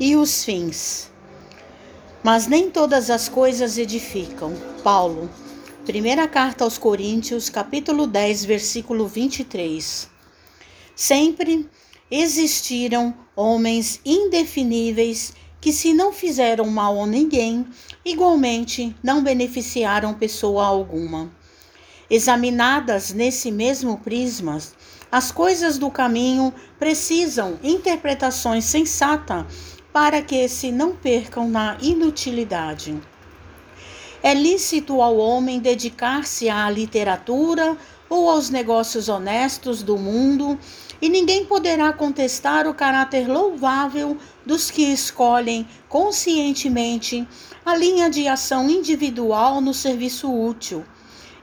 e os fins. Mas nem todas as coisas edificam. Paulo, primeira carta aos Coríntios, capítulo 10, versículo 23. Sempre existiram homens indefiníveis que, se não fizeram mal a ninguém, igualmente não beneficiaram pessoa alguma. Examinadas nesse mesmo prisma, as coisas do caminho precisam interpretações sensatas para que se não percam na inutilidade. É lícito ao homem dedicar-se à literatura ou aos negócios honestos do mundo, e ninguém poderá contestar o caráter louvável dos que escolhem conscientemente a linha de ação individual no serviço útil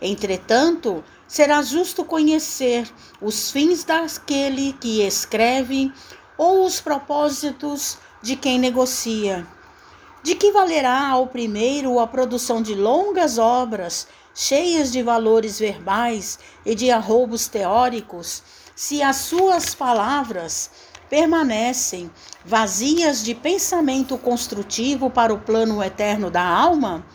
Entretanto, será justo conhecer os fins daquele que escreve ou os propósitos de quem negocia. De que valerá ao primeiro a produção de longas obras, cheias de valores verbais e de arroubos teóricos, se as suas palavras permanecem vazias de pensamento construtivo para o plano eterno da alma?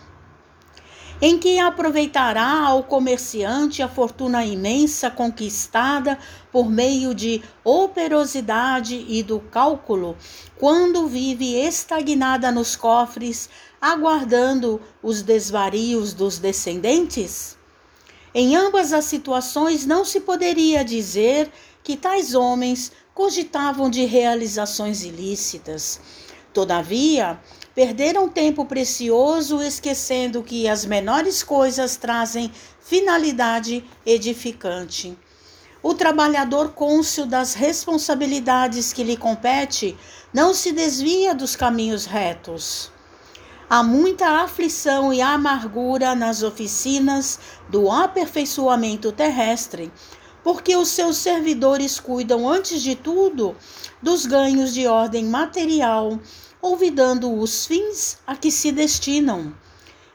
Em que aproveitará ao comerciante a fortuna imensa conquistada por meio de operosidade e do cálculo, quando vive estagnada nos cofres, aguardando os desvarios dos descendentes? Em ambas as situações, não se poderia dizer que tais homens cogitavam de realizações ilícitas. Todavia, Perderam tempo precioso esquecendo que as menores coisas trazem finalidade edificante. O trabalhador cônscio das responsabilidades que lhe compete não se desvia dos caminhos retos. Há muita aflição e amargura nas oficinas do aperfeiçoamento terrestre, porque os seus servidores cuidam, antes de tudo, dos ganhos de ordem material olvidando os fins a que se destinam.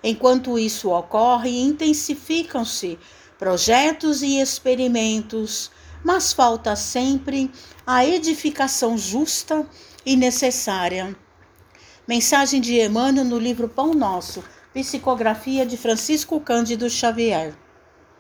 Enquanto isso ocorre, intensificam-se projetos e experimentos, mas falta sempre a edificação justa e necessária. Mensagem de Emmanuel no livro Pão Nosso, psicografia de Francisco Cândido Xavier.